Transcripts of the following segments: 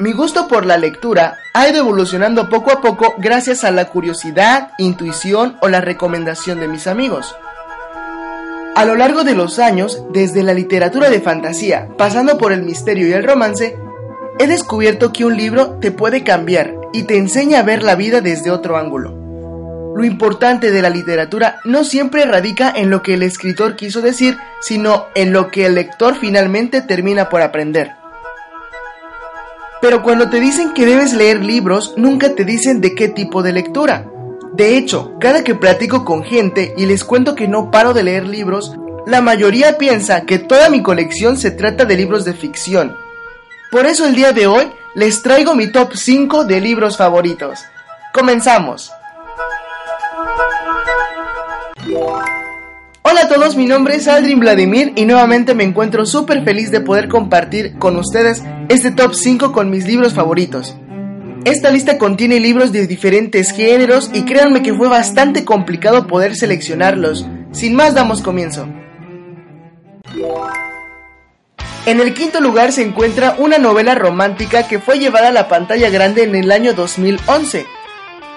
Mi gusto por la lectura ha ido evolucionando poco a poco gracias a la curiosidad, intuición o la recomendación de mis amigos. A lo largo de los años, desde la literatura de fantasía, pasando por el misterio y el romance, he descubierto que un libro te puede cambiar y te enseña a ver la vida desde otro ángulo. Lo importante de la literatura no siempre radica en lo que el escritor quiso decir, sino en lo que el lector finalmente termina por aprender. Pero cuando te dicen que debes leer libros, nunca te dicen de qué tipo de lectura. De hecho, cada que platico con gente y les cuento que no paro de leer libros, la mayoría piensa que toda mi colección se trata de libros de ficción. Por eso el día de hoy les traigo mi top 5 de libros favoritos. Comenzamos. Hola a todos, mi nombre es Aldrin Vladimir y nuevamente me encuentro súper feliz de poder compartir con ustedes este top 5 con mis libros favoritos. Esta lista contiene libros de diferentes géneros y créanme que fue bastante complicado poder seleccionarlos. Sin más, damos comienzo. En el quinto lugar se encuentra una novela romántica que fue llevada a la pantalla grande en el año 2011.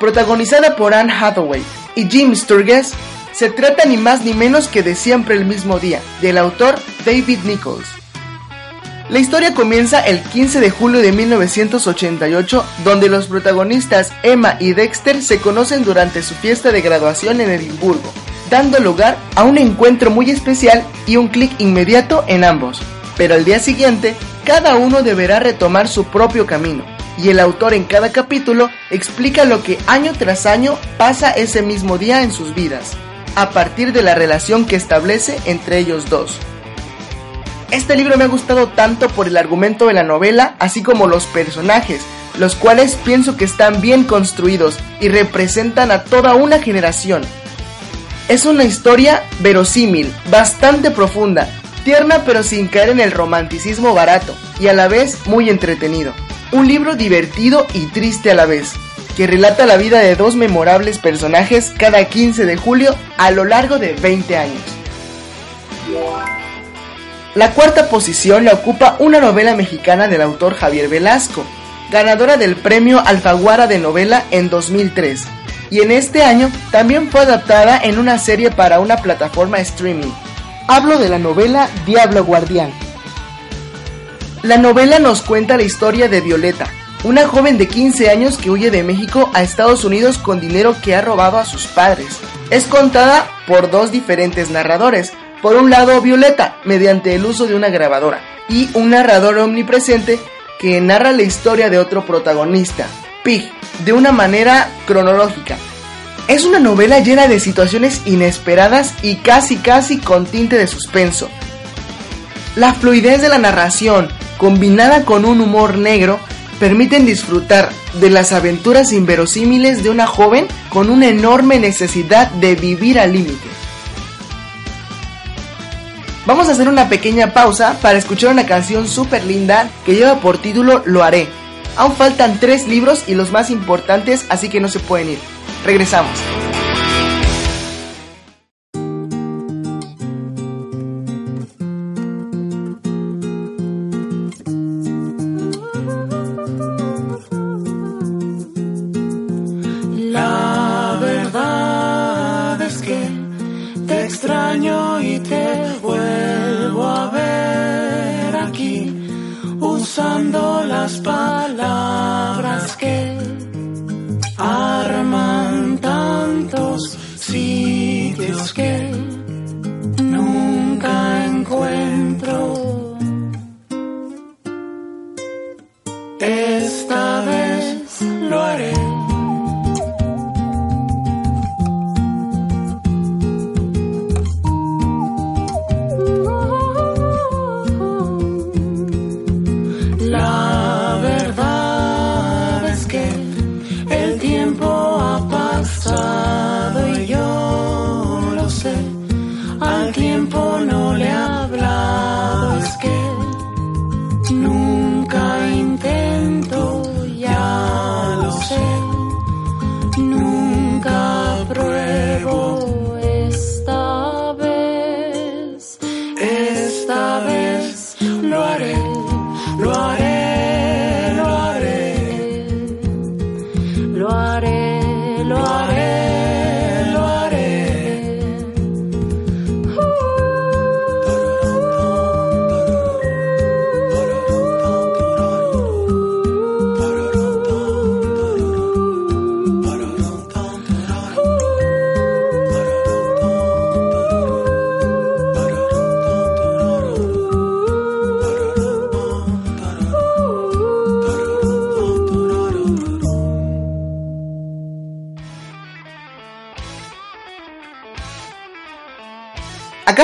Protagonizada por Anne Hathaway y Jim Sturgess, se trata ni más ni menos que de Siempre el mismo día, del autor David Nichols. La historia comienza el 15 de julio de 1988, donde los protagonistas Emma y Dexter se conocen durante su fiesta de graduación en Edimburgo, dando lugar a un encuentro muy especial y un clic inmediato en ambos. Pero al día siguiente, cada uno deberá retomar su propio camino, y el autor en cada capítulo explica lo que año tras año pasa ese mismo día en sus vidas a partir de la relación que establece entre ellos dos. Este libro me ha gustado tanto por el argumento de la novela, así como los personajes, los cuales pienso que están bien construidos y representan a toda una generación. Es una historia verosímil, bastante profunda, tierna pero sin caer en el romanticismo barato y a la vez muy entretenido. Un libro divertido y triste a la vez, que relata la vida de dos memorables personajes cada 15 de julio a lo largo de 20 años. La cuarta posición la ocupa una novela mexicana del autor Javier Velasco, ganadora del premio Alfaguara de novela en 2003, y en este año también fue adaptada en una serie para una plataforma streaming. Hablo de la novela Diablo Guardián. La novela nos cuenta la historia de Violeta, una joven de 15 años que huye de México a Estados Unidos con dinero que ha robado a sus padres. Es contada por dos diferentes narradores. Por un lado, Violeta, mediante el uso de una grabadora, y un narrador omnipresente que narra la historia de otro protagonista, Pig, de una manera cronológica. Es una novela llena de situaciones inesperadas y casi casi con tinte de suspenso. La fluidez de la narración, combinada con un humor negro, permiten disfrutar de las aventuras inverosímiles de una joven con una enorme necesidad de vivir al límite. Vamos a hacer una pequeña pausa para escuchar una canción súper linda que lleva por título Lo haré. Aún faltan tres libros y los más importantes, así que no se pueden ir. Regresamos. extraño y te vuelvo a ver aquí, usando las palabras que arman tantos sitios que nunca encuentro. Esta vez lo haré. Run.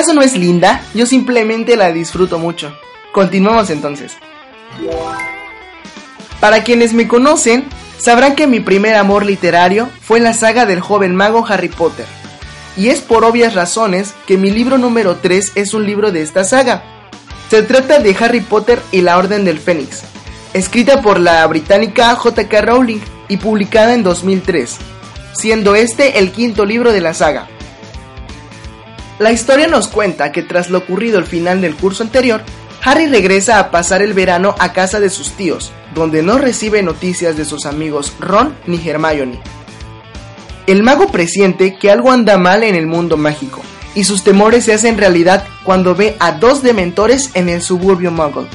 ¿Acaso no es linda? Yo simplemente la disfruto mucho. Continuamos entonces. Para quienes me conocen, sabrán que mi primer amor literario fue la saga del joven mago Harry Potter. Y es por obvias razones que mi libro número 3 es un libro de esta saga. Se trata de Harry Potter y la Orden del Fénix, escrita por la británica J.K. Rowling y publicada en 2003, siendo este el quinto libro de la saga. La historia nos cuenta que tras lo ocurrido al final del curso anterior, Harry regresa a pasar el verano a casa de sus tíos, donde no recibe noticias de sus amigos Ron ni Hermione. El mago presiente que algo anda mal en el mundo mágico, y sus temores se hacen realidad cuando ve a dos dementores en el suburbio muggle.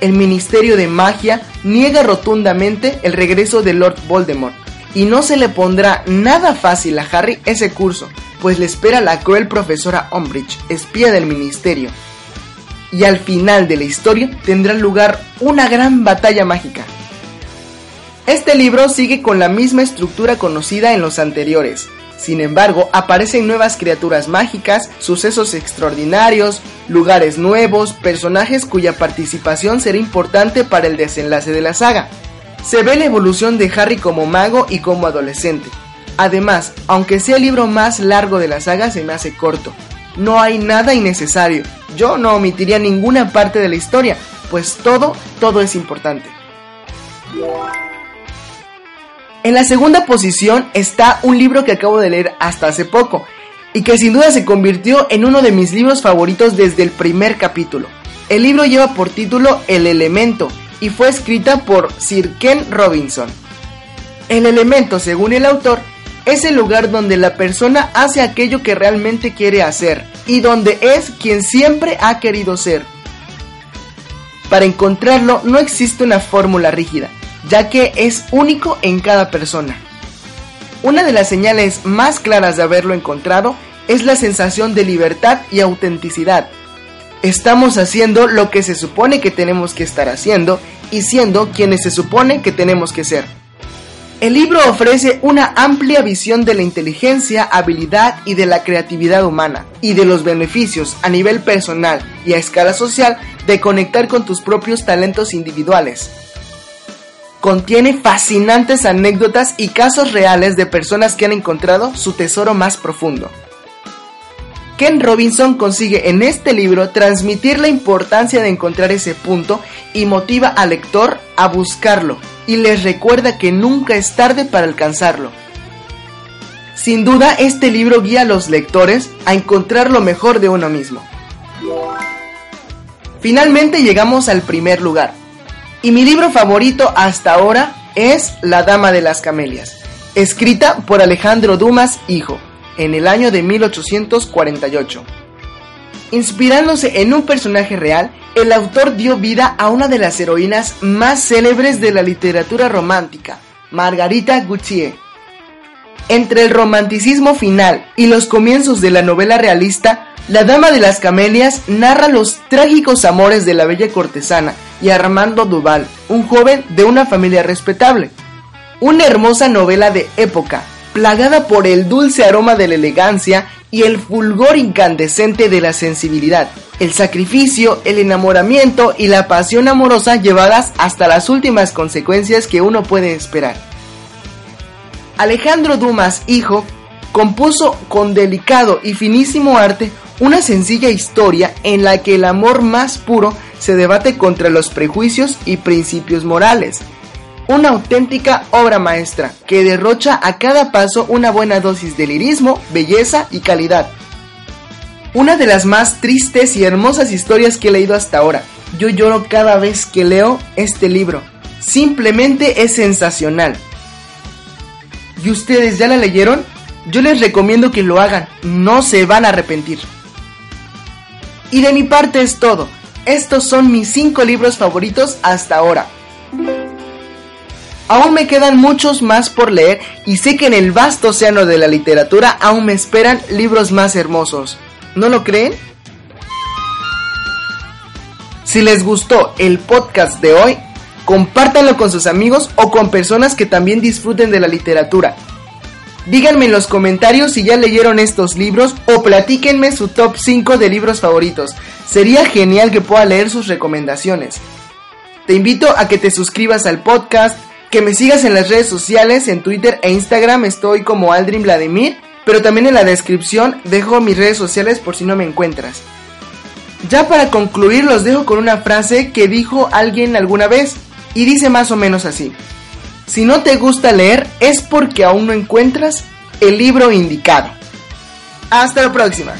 El Ministerio de Magia niega rotundamente el regreso de Lord Voldemort, y no se le pondrá nada fácil a Harry ese curso, pues le espera la cruel profesora Umbridge, espía del ministerio. Y al final de la historia tendrá lugar una gran batalla mágica. Este libro sigue con la misma estructura conocida en los anteriores. Sin embargo, aparecen nuevas criaturas mágicas, sucesos extraordinarios, lugares nuevos, personajes cuya participación será importante para el desenlace de la saga. Se ve la evolución de Harry como mago y como adolescente, Además, aunque sea el libro más largo de la saga, se me hace corto. No hay nada innecesario. Yo no omitiría ninguna parte de la historia, pues todo, todo es importante. En la segunda posición está un libro que acabo de leer hasta hace poco y que sin duda se convirtió en uno de mis libros favoritos desde el primer capítulo. El libro lleva por título El elemento y fue escrita por Sir Ken Robinson. El elemento, según el autor, es el lugar donde la persona hace aquello que realmente quiere hacer y donde es quien siempre ha querido ser. Para encontrarlo no existe una fórmula rígida, ya que es único en cada persona. Una de las señales más claras de haberlo encontrado es la sensación de libertad y autenticidad. Estamos haciendo lo que se supone que tenemos que estar haciendo y siendo quienes se supone que tenemos que ser. El libro ofrece una amplia visión de la inteligencia, habilidad y de la creatividad humana, y de los beneficios a nivel personal y a escala social de conectar con tus propios talentos individuales. Contiene fascinantes anécdotas y casos reales de personas que han encontrado su tesoro más profundo. Ken Robinson consigue en este libro transmitir la importancia de encontrar ese punto y motiva al lector a buscarlo y les recuerda que nunca es tarde para alcanzarlo. Sin duda, este libro guía a los lectores a encontrar lo mejor de uno mismo. Finalmente llegamos al primer lugar. Y mi libro favorito hasta ahora es La Dama de las Camelias, escrita por Alejandro Dumas Hijo, en el año de 1848. Inspirándose en un personaje real, el autor dio vida a una de las heroínas más célebres de la literatura romántica, Margarita Gautier. Entre el romanticismo final y los comienzos de la novela realista, La Dama de las Camelias narra los trágicos amores de la bella cortesana y Armando Duval, un joven de una familia respetable. Una hermosa novela de época, plagada por el dulce aroma de la elegancia y el fulgor incandescente de la sensibilidad, el sacrificio, el enamoramiento y la pasión amorosa llevadas hasta las últimas consecuencias que uno puede esperar. Alejandro Dumas, hijo, compuso con delicado y finísimo arte una sencilla historia en la que el amor más puro se debate contra los prejuicios y principios morales, una auténtica obra maestra que derrocha a cada paso una buena dosis de lirismo, belleza y calidad. Una de las más tristes y hermosas historias que he leído hasta ahora, yo lloro cada vez que leo este libro. Simplemente es sensacional. ¿Y ustedes ya la leyeron? Yo les recomiendo que lo hagan, no se van a arrepentir. Y de mi parte es todo. Estos son mis 5 libros favoritos hasta ahora. Aún me quedan muchos más por leer y sé que en el vasto océano de la literatura aún me esperan libros más hermosos. ¿No lo creen? Si les gustó el podcast de hoy, compártanlo con sus amigos o con personas que también disfruten de la literatura. Díganme en los comentarios si ya leyeron estos libros o platíquenme su top 5 de libros favoritos. Sería genial que pueda leer sus recomendaciones. Te invito a que te suscribas al podcast, que me sigas en las redes sociales, en Twitter e Instagram estoy como Aldrin Vladimir, pero también en la descripción dejo mis redes sociales por si no me encuentras. Ya para concluir los dejo con una frase que dijo alguien alguna vez y dice más o menos así. Si no te gusta leer es porque aún no encuentras el libro indicado. Hasta la próxima.